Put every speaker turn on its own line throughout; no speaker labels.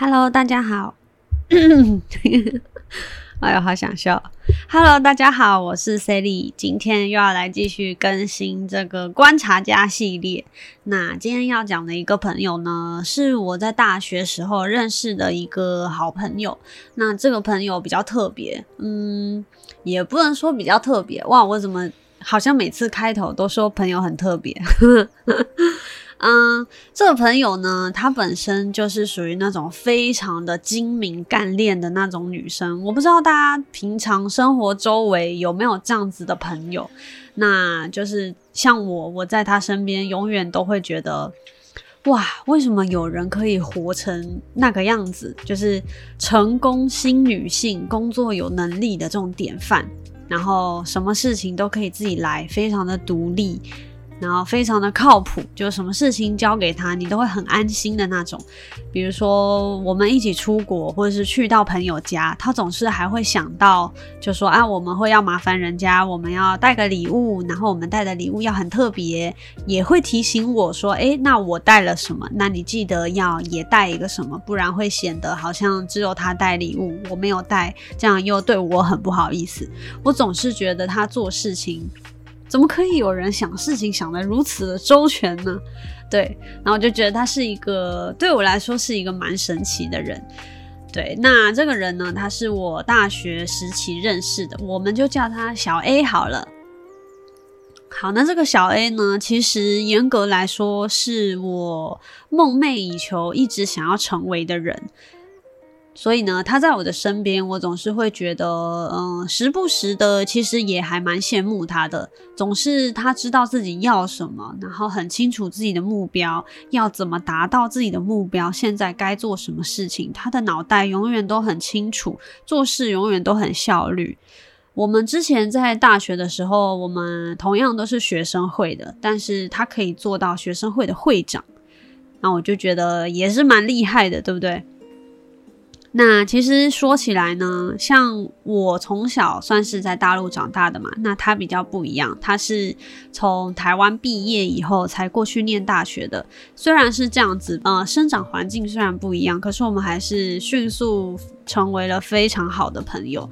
Hello，大家好。哎呦，好想笑。Hello，大家好，我是 Sally，今天又要来继续更新这个观察家系列。那今天要讲的一个朋友呢，是我在大学时候认识的一个好朋友。那这个朋友比较特别，嗯，也不能说比较特别。哇，我怎么好像每次开头都说朋友很特别？嗯，这个朋友呢，她本身就是属于那种非常的精明干练的那种女生。我不知道大家平常生活周围有没有这样子的朋友，那就是像我，我在她身边永远都会觉得，哇，为什么有人可以活成那个样子？就是成功新女性，工作有能力的这种典范，然后什么事情都可以自己来，非常的独立。然后非常的靠谱，就什么事情交给他，你都会很安心的那种。比如说我们一起出国，或者是去到朋友家，他总是还会想到，就说啊，我们会要麻烦人家，我们要带个礼物，然后我们带的礼物要很特别，也会提醒我说，哎，那我带了什么？那你记得要也带一个什么，不然会显得好像只有他带礼物，我没有带，这样又对我很不好意思。我总是觉得他做事情。怎么可以有人想事情想得如此的周全呢？对，然后我就觉得他是一个对我来说是一个蛮神奇的人。对，那这个人呢，他是我大学时期认识的，我们就叫他小 A 好了。好，那这个小 A 呢，其实严格来说是我梦寐以求、一直想要成为的人。所以呢，他在我的身边，我总是会觉得，嗯，时不时的，其实也还蛮羡慕他的。总是他知道自己要什么，然后很清楚自己的目标，要怎么达到自己的目标，现在该做什么事情，他的脑袋永远都很清楚，做事永远都很效率。我们之前在大学的时候，我们同样都是学生会的，但是他可以做到学生会的会长，那我就觉得也是蛮厉害的，对不对？那其实说起来呢，像我从小算是在大陆长大的嘛，那他比较不一样，他是从台湾毕业以后才过去念大学的。虽然是这样子，呃，生长环境虽然不一样，可是我们还是迅速成为了非常好的朋友。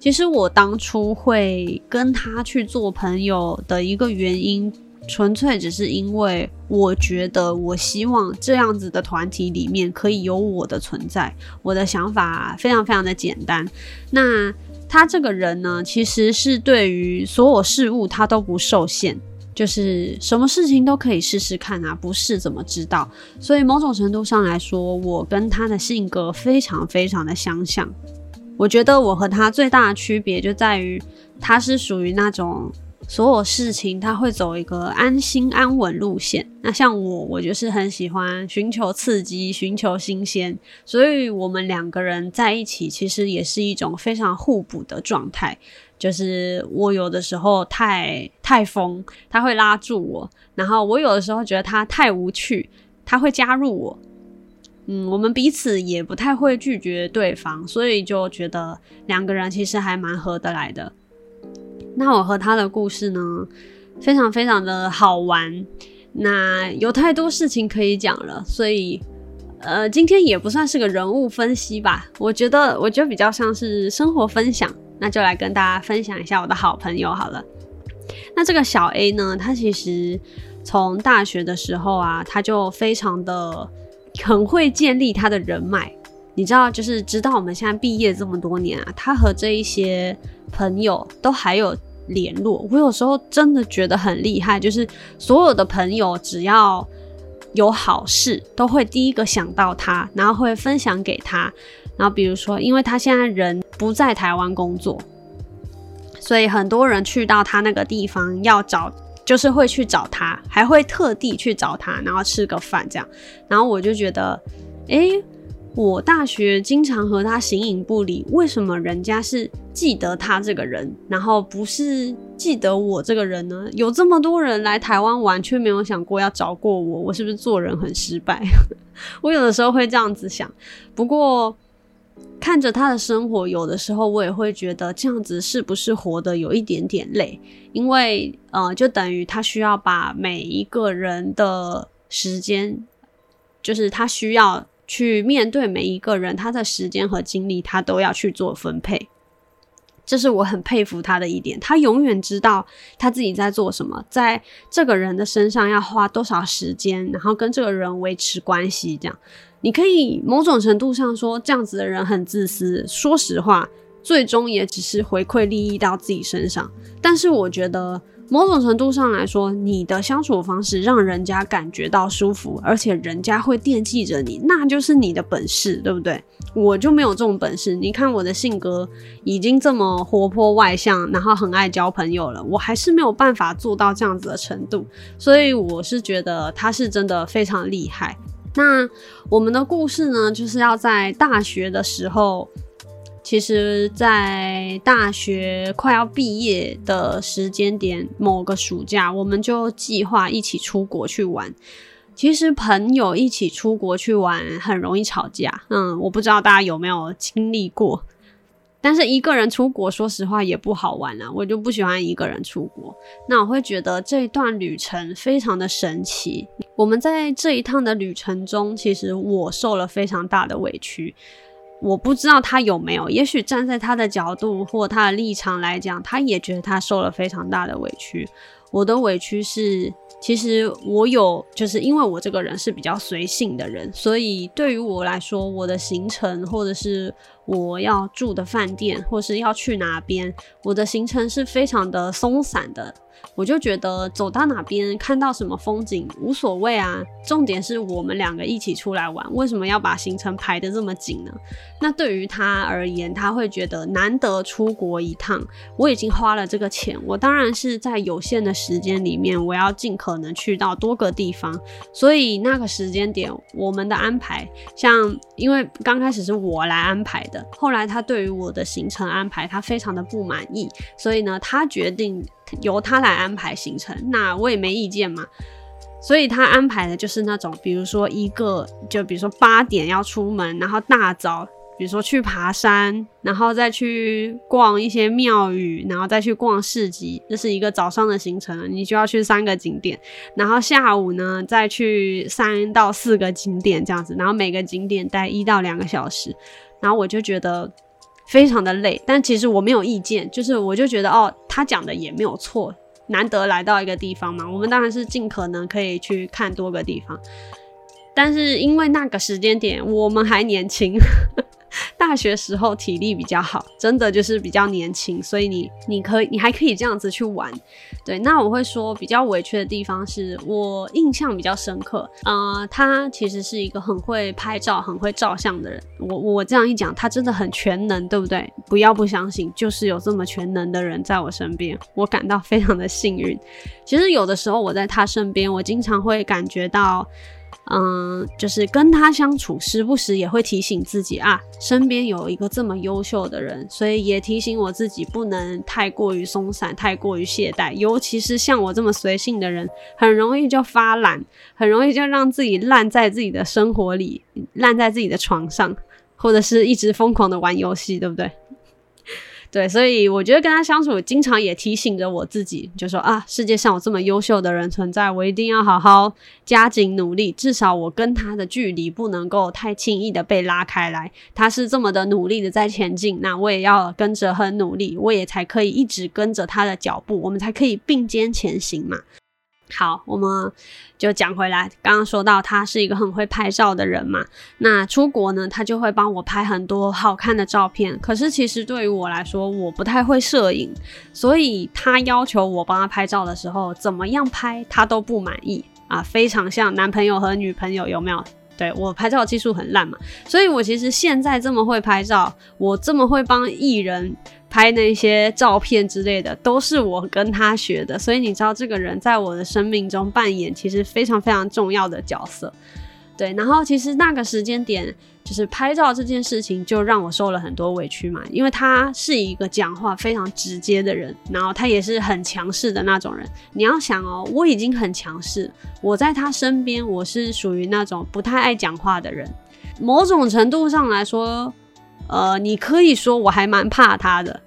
其实我当初会跟他去做朋友的一个原因。纯粹只是因为我觉得，我希望这样子的团体里面可以有我的存在。我的想法非常非常的简单。那他这个人呢，其实是对于所有事物他都不受限，就是什么事情都可以试试看啊，不试怎么知道？所以某种程度上来说，我跟他的性格非常非常的相像。我觉得我和他最大的区别就在于，他是属于那种。所有事情他会走一个安心安稳路线。那像我，我就是很喜欢寻求刺激、寻求新鲜，所以我们两个人在一起，其实也是一种非常互补的状态。就是我有的时候太太疯，他会拉住我；然后我有的时候觉得他太无趣，他会加入我。嗯，我们彼此也不太会拒绝对方，所以就觉得两个人其实还蛮合得来的。那我和他的故事呢，非常非常的好玩。那有太多事情可以讲了，所以呃，今天也不算是个人物分析吧。我觉得，我觉得比较像是生活分享。那就来跟大家分享一下我的好朋友好了。那这个小 A 呢，他其实从大学的时候啊，他就非常的很会建立他的人脉。你知道，就是直到我们现在毕业这么多年啊，他和这一些朋友都还有联络。我有时候真的觉得很厉害，就是所有的朋友只要有好事，都会第一个想到他，然后会分享给他。然后比如说，因为他现在人不在台湾工作，所以很多人去到他那个地方要找，就是会去找他，还会特地去找他，然后吃个饭这样。然后我就觉得，哎。我大学经常和他形影不离，为什么人家是记得他这个人，然后不是记得我这个人呢？有这么多人来台湾玩，却没有想过要找过我，我是不是做人很失败？我有的时候会这样子想。不过看着他的生活，有的时候我也会觉得这样子是不是活得有一点点累？因为呃，就等于他需要把每一个人的时间，就是他需要。去面对每一个人，他的时间和精力，他都要去做分配。这是我很佩服他的一点，他永远知道他自己在做什么，在这个人的身上要花多少时间，然后跟这个人维持关系。这样，你可以某种程度上说，这样子的人很自私。说实话，最终也只是回馈利益到自己身上。但是，我觉得。某种程度上来说，你的相处方式让人家感觉到舒服，而且人家会惦记着你，那就是你的本事，对不对？我就没有这种本事。你看我的性格已经这么活泼外向，然后很爱交朋友了，我还是没有办法做到这样子的程度。所以我是觉得他是真的非常厉害。那我们的故事呢，就是要在大学的时候。其实，在大学快要毕业的时间点，某个暑假，我们就计划一起出国去玩。其实，朋友一起出国去玩很容易吵架。嗯，我不知道大家有没有经历过。但是一个人出国，说实话也不好玩啊，我就不喜欢一个人出国。那我会觉得这一段旅程非常的神奇。我们在这一趟的旅程中，其实我受了非常大的委屈。我不知道他有没有，也许站在他的角度或他的立场来讲，他也觉得他受了非常大的委屈。我的委屈是，其实我有，就是因为我这个人是比较随性的人，所以对于我来说，我的行程或者是我要住的饭店，或是要去哪边，我的行程是非常的松散的。我就觉得走到哪边看到什么风景无所谓啊，重点是我们两个一起出来玩，为什么要把行程排得这么紧呢？那对于他而言，他会觉得难得出国一趟，我已经花了这个钱，我当然是在有限的时间里面，我要尽可能去到多个地方。所以那个时间点，我们的安排，像因为刚开始是我来安排的，后来他对于我的行程安排，他非常的不满意，所以呢，他决定。由他来安排行程，那我也没意见嘛。所以他安排的就是那种，比如说一个，就比如说八点要出门，然后大早，比如说去爬山，然后再去逛一些庙宇，然后再去逛市集，这是一个早上的行程，你就要去三个景点，然后下午呢再去三到四个景点这样子，然后每个景点待一到两个小时，然后我就觉得。非常的累，但其实我没有意见，就是我就觉得哦，他讲的也没有错，难得来到一个地方嘛，我们当然是尽可能可以去看多个地方，但是因为那个时间点我们还年轻。大学时候体力比较好，真的就是比较年轻，所以你你可以你还可以这样子去玩。对，那我会说比较委屈的地方是我印象比较深刻。呃，他其实是一个很会拍照、很会照相的人。我我这样一讲，他真的很全能，对不对？不要不相信，就是有这么全能的人在我身边，我感到非常的幸运。其实有的时候我在他身边，我经常会感觉到。嗯，就是跟他相处，时不时也会提醒自己啊，身边有一个这么优秀的人，所以也提醒我自己不能太过于松散，太过于懈怠。尤其是像我这么随性的人，很容易就发懒，很容易就让自己烂在自己的生活里，烂在自己的床上，或者是一直疯狂的玩游戏，对不对？对，所以我觉得跟他相处，经常也提醒着我自己，就说啊，世界上有这么优秀的人存在，我一定要好好加紧努力，至少我跟他的距离不能够太轻易的被拉开来。他是这么的努力的在前进，那我也要跟着很努力，我也才可以一直跟着他的脚步，我们才可以并肩前行嘛。好，我们就讲回来。刚刚说到他是一个很会拍照的人嘛，那出国呢，他就会帮我拍很多好看的照片。可是其实对于我来说，我不太会摄影，所以他要求我帮他拍照的时候，怎么样拍他都不满意啊，非常像男朋友和女朋友，有没有？对我拍照技术很烂嘛，所以我其实现在这么会拍照，我这么会帮艺人。拍那些照片之类的，都是我跟他学的，所以你知道，这个人在我的生命中扮演其实非常非常重要的角色。对，然后其实那个时间点，就是拍照这件事情，就让我受了很多委屈嘛，因为他是一个讲话非常直接的人，然后他也是很强势的那种人。你要想哦，我已经很强势，我在他身边，我是属于那种不太爱讲话的人，某种程度上来说。呃，你可以说我还蛮怕他的，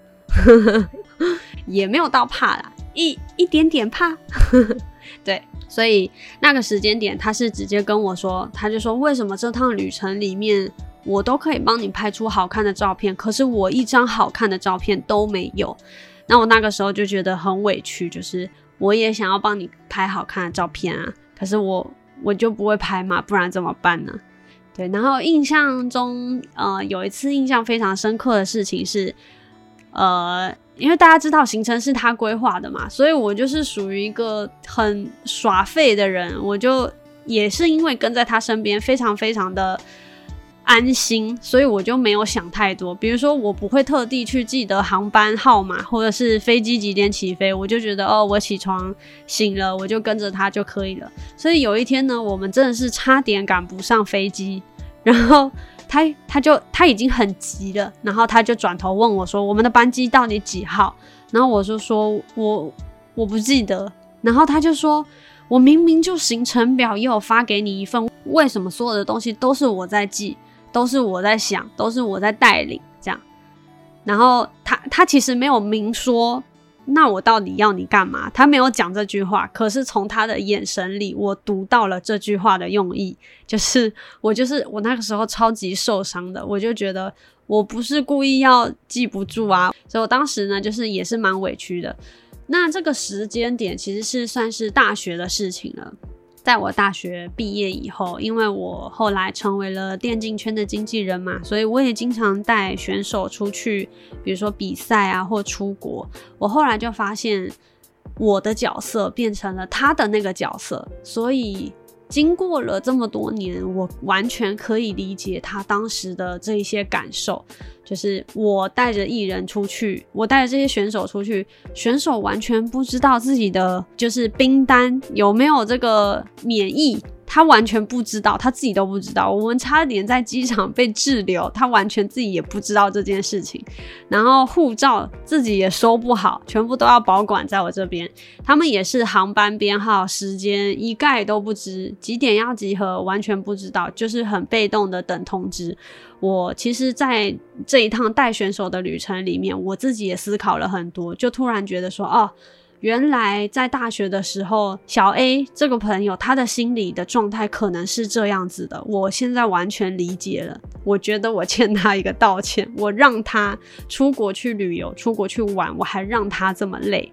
也没有到怕啦，一一点点怕。对，所以那个时间点，他是直接跟我说，他就说为什么这趟旅程里面我都可以帮你拍出好看的照片，可是我一张好看的照片都没有。那我那个时候就觉得很委屈，就是我也想要帮你拍好看的照片啊，可是我我就不会拍嘛，不然怎么办呢？对，然后印象中，呃，有一次印象非常深刻的事情是，呃，因为大家知道行程是他规划的嘛，所以我就是属于一个很耍废的人，我就也是因为跟在他身边，非常非常的。安心，所以我就没有想太多。比如说，我不会特地去记得航班号码，或者是飞机几点起飞，我就觉得哦，我起床醒了，我就跟着他就可以了。所以有一天呢，我们真的是差点赶不上飞机，然后他他就他已经很急了，然后他就转头问我说：“我们的班机到底几号？”然后我就说：“我我不记得。”然后他就说：“我明明就行程表也有发给你一份，为什么所有的东西都是我在记？”都是我在想，都是我在带领这样。然后他他其实没有明说，那我到底要你干嘛？他没有讲这句话，可是从他的眼神里，我读到了这句话的用意，就是我就是我那个时候超级受伤的，我就觉得我不是故意要记不住啊，所以我当时呢就是也是蛮委屈的。那这个时间点其实是算是大学的事情了。在我大学毕业以后，因为我后来成为了电竞圈的经纪人嘛，所以我也经常带选手出去，比如说比赛啊，或出国。我后来就发现，我的角色变成了他的那个角色，所以。经过了这么多年，我完全可以理解他当时的这一些感受。就是我带着艺人出去，我带着这些选手出去，选手完全不知道自己的就是冰单有没有这个免疫。他完全不知道，他自己都不知道。我们差点在机场被滞留，他完全自己也不知道这件事情。然后护照自己也收不好，全部都要保管在我这边。他们也是航班编号、时间一概都不知，几点要集合完全不知道，就是很被动的等通知。我其实，在这一趟带选手的旅程里面，我自己也思考了很多，就突然觉得说，哦。原来在大学的时候，小 A 这个朋友他的心理的状态可能是这样子的。我现在完全理解了，我觉得我欠他一个道歉。我让他出国去旅游、出国去玩，我还让他这么累。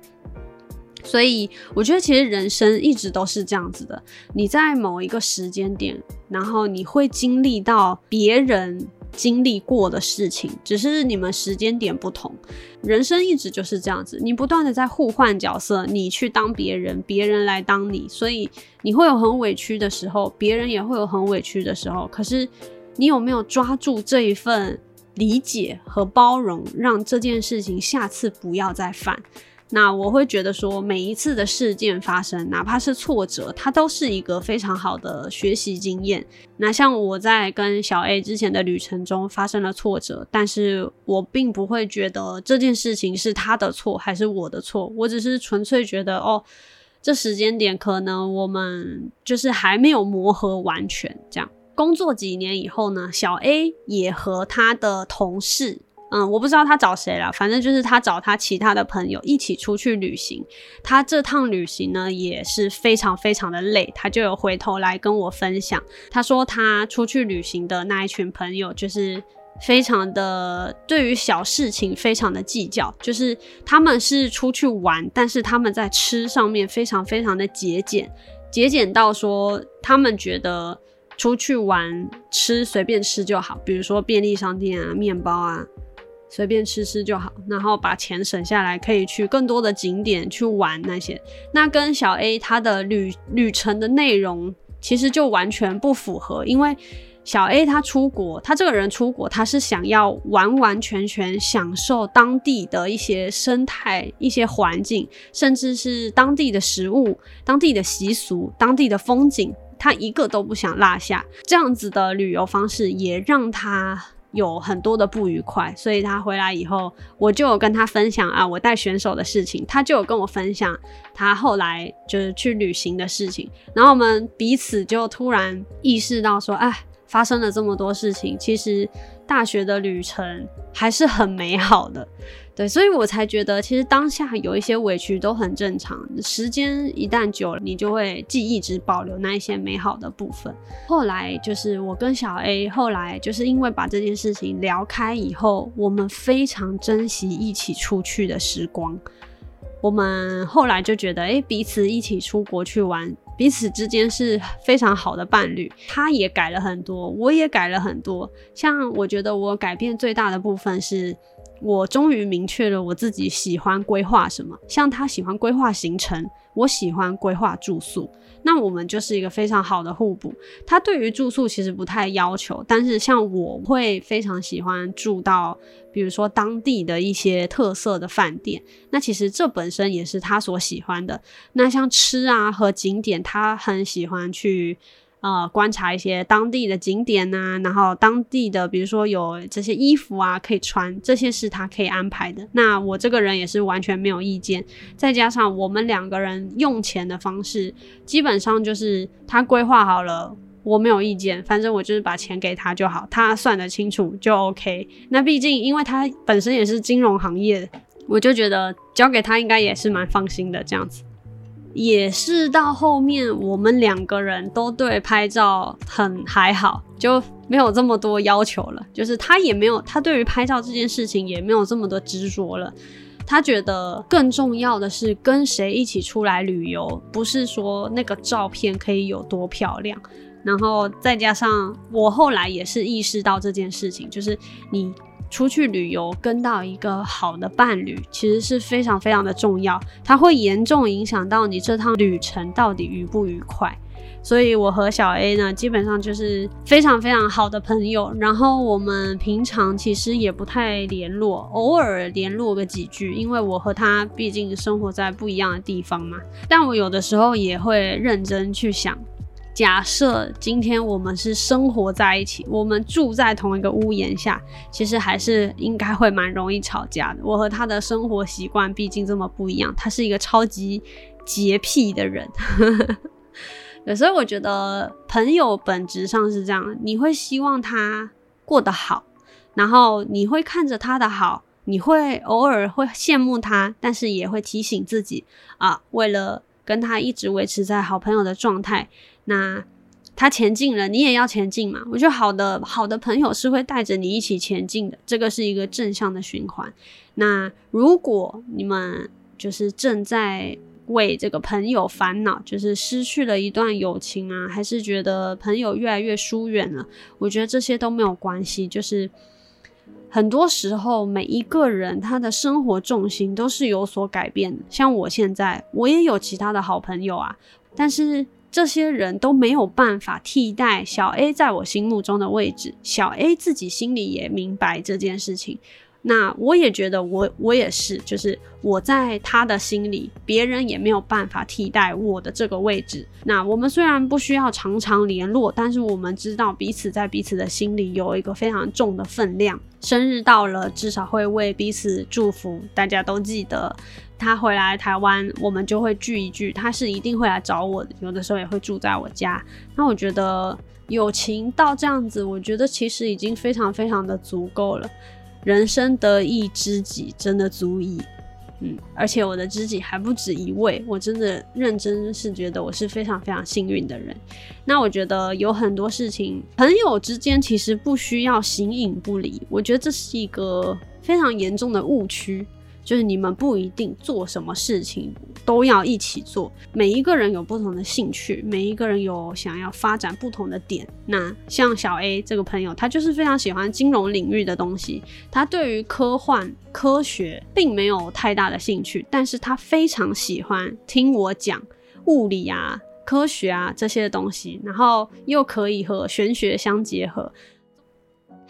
所以我觉得其实人生一直都是这样子的。你在某一个时间点，然后你会经历到别人。经历过的事情，只是你们时间点不同。人生一直就是这样子，你不断的在互换角色，你去当别人，别人来当你，所以你会有很委屈的时候，别人也会有很委屈的时候。可是你有没有抓住这一份理解和包容，让这件事情下次不要再犯？那我会觉得说，每一次的事件发生，哪怕是挫折，它都是一个非常好的学习经验。那像我在跟小 A 之前的旅程中发生了挫折，但是我并不会觉得这件事情是他的错还是我的错，我只是纯粹觉得，哦，这时间点可能我们就是还没有磨合完全。这样工作几年以后呢，小 A 也和他的同事。嗯，我不知道他找谁了，反正就是他找他其他的朋友一起出去旅行。他这趟旅行呢也是非常非常的累，他就有回头来跟我分享。他说他出去旅行的那一群朋友就是非常的对于小事情非常的计较，就是他们是出去玩，但是他们在吃上面非常非常的节俭，节俭到说他们觉得出去玩吃随便吃就好，比如说便利商店啊、面包啊。随便吃吃就好，然后把钱省下来，可以去更多的景点去玩那些。那跟小 A 他的旅旅程的内容其实就完全不符合，因为小 A 他出国，他这个人出国，他是想要完完全全享受当地的一些生态、一些环境，甚至是当地的食物、当地的习俗、当地的风景，他一个都不想落下。这样子的旅游方式也让他。有很多的不愉快，所以他回来以后，我就有跟他分享啊，我带选手的事情，他就有跟我分享他后来就是去旅行的事情，然后我们彼此就突然意识到说，哎，发生了这么多事情，其实大学的旅程还是很美好的。对，所以我才觉得，其实当下有一些委屈都很正常。时间一旦久了，你就会记忆只保留那一些美好的部分。后来就是我跟小 A，后来就是因为把这件事情聊开以后，我们非常珍惜一起出去的时光。我们后来就觉得，哎，彼此一起出国去玩，彼此之间是非常好的伴侣。他也改了很多，我也改了很多。像我觉得我改变最大的部分是。我终于明确了我自己喜欢规划什么，像他喜欢规划行程，我喜欢规划住宿，那我们就是一个非常好的互补。他对于住宿其实不太要求，但是像我会非常喜欢住到，比如说当地的一些特色的饭店，那其实这本身也是他所喜欢的。那像吃啊和景点，他很喜欢去。呃，观察一些当地的景点呐，然后当地的，比如说有这些衣服啊可以穿，这些是他可以安排的。那我这个人也是完全没有意见。再加上我们两个人用钱的方式，基本上就是他规划好了，我没有意见，反正我就是把钱给他就好，他算得清楚就 OK。那毕竟因为他本身也是金融行业，我就觉得交给他应该也是蛮放心的这样子。也是到后面，我们两个人都对拍照很还好，就没有这么多要求了。就是他也没有，他对于拍照这件事情也没有这么多执着了。他觉得更重要的是跟谁一起出来旅游，不是说那个照片可以有多漂亮。然后再加上我后来也是意识到这件事情，就是你。出去旅游跟到一个好的伴侣，其实是非常非常的重要，它会严重影响到你这趟旅程到底愉不愉快。所以我和小 A 呢，基本上就是非常非常好的朋友。然后我们平常其实也不太联络，偶尔联络个几句，因为我和他毕竟生活在不一样的地方嘛。但我有的时候也会认真去想。假设今天我们是生活在一起，我们住在同一个屋檐下，其实还是应该会蛮容易吵架的。我和他的生活习惯毕竟这么不一样，他是一个超级洁癖的人，有时候我觉得朋友本质上是这样，你会希望他过得好，然后你会看着他的好，你会偶尔会羡慕他，但是也会提醒自己啊，为了跟他一直维持在好朋友的状态。那他前进了，你也要前进嘛。我觉得好的好的朋友是会带着你一起前进的，这个是一个正向的循环。那如果你们就是正在为这个朋友烦恼，就是失去了一段友情啊，还是觉得朋友越来越疏远了，我觉得这些都没有关系。就是很多时候每一个人他的生活重心都是有所改变的。像我现在，我也有其他的好朋友啊，但是。这些人都没有办法替代小 A 在我心目中的位置，小 A 自己心里也明白这件事情。那我也觉得，我我也是，就是我在他的心里，别人也没有办法替代我的这个位置。那我们虽然不需要常常联络，但是我们知道彼此在彼此的心里有一个非常重的分量。生日到了，至少会为彼此祝福，大家都记得。他回来台湾，我们就会聚一聚。他是一定会来找我的，有的时候也会住在我家。那我觉得友情到这样子，我觉得其实已经非常非常的足够了。人生得一知己，真的足矣。嗯，而且我的知己还不止一位，我真的认真是觉得我是非常非常幸运的人。那我觉得有很多事情，朋友之间其实不需要形影不离，我觉得这是一个非常严重的误区。就是你们不一定做什么事情都要一起做，每一个人有不同的兴趣，每一个人有想要发展不同的点。那像小 A 这个朋友，他就是非常喜欢金融领域的东西，他对于科幻、科学并没有太大的兴趣，但是他非常喜欢听我讲物理啊、科学啊这些东西，然后又可以和玄学相结合。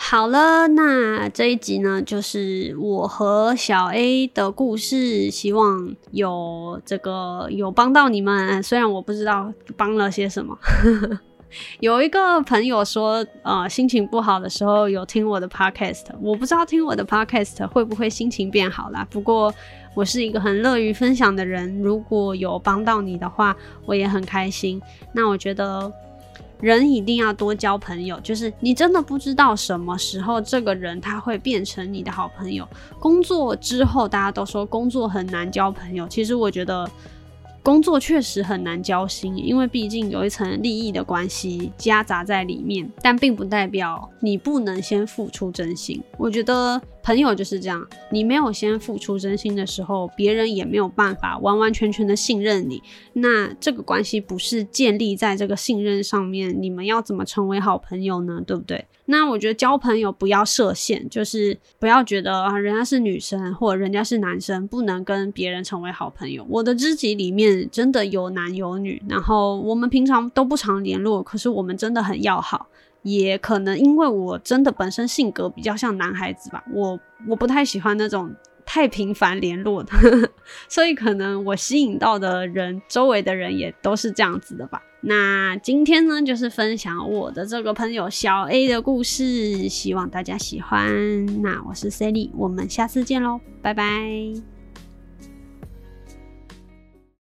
好了，那这一集呢，就是我和小 A 的故事，希望有这个有帮到你们。虽然我不知道帮了些什么。有一个朋友说，呃，心情不好的时候有听我的 podcast，我不知道听我的 podcast 会不会心情变好啦。不过我是一个很乐于分享的人，如果有帮到你的话，我也很开心。那我觉得。人一定要多交朋友，就是你真的不知道什么时候这个人他会变成你的好朋友。工作之后，大家都说工作很难交朋友，其实我觉得。工作确实很难交心，因为毕竟有一层利益的关系夹杂在里面，但并不代表你不能先付出真心。我觉得朋友就是这样，你没有先付出真心的时候，别人也没有办法完完全全的信任你。那这个关系不是建立在这个信任上面，你们要怎么成为好朋友呢？对不对？那我觉得交朋友不要设限，就是不要觉得啊，人家是女生或者人家是男生，不能跟别人成为好朋友。我的知己里面真的有男有女，然后我们平常都不常联络，可是我们真的很要好。也可能因为我真的本身性格比较像男孩子吧，我我不太喜欢那种。太频繁联络的，所以可能我吸引到的人，周围的人也都是这样子的吧。那今天呢，就是分享我的这个朋友小 A 的故事，希望大家喜欢。那我是 Sally，我们下次见喽，拜拜。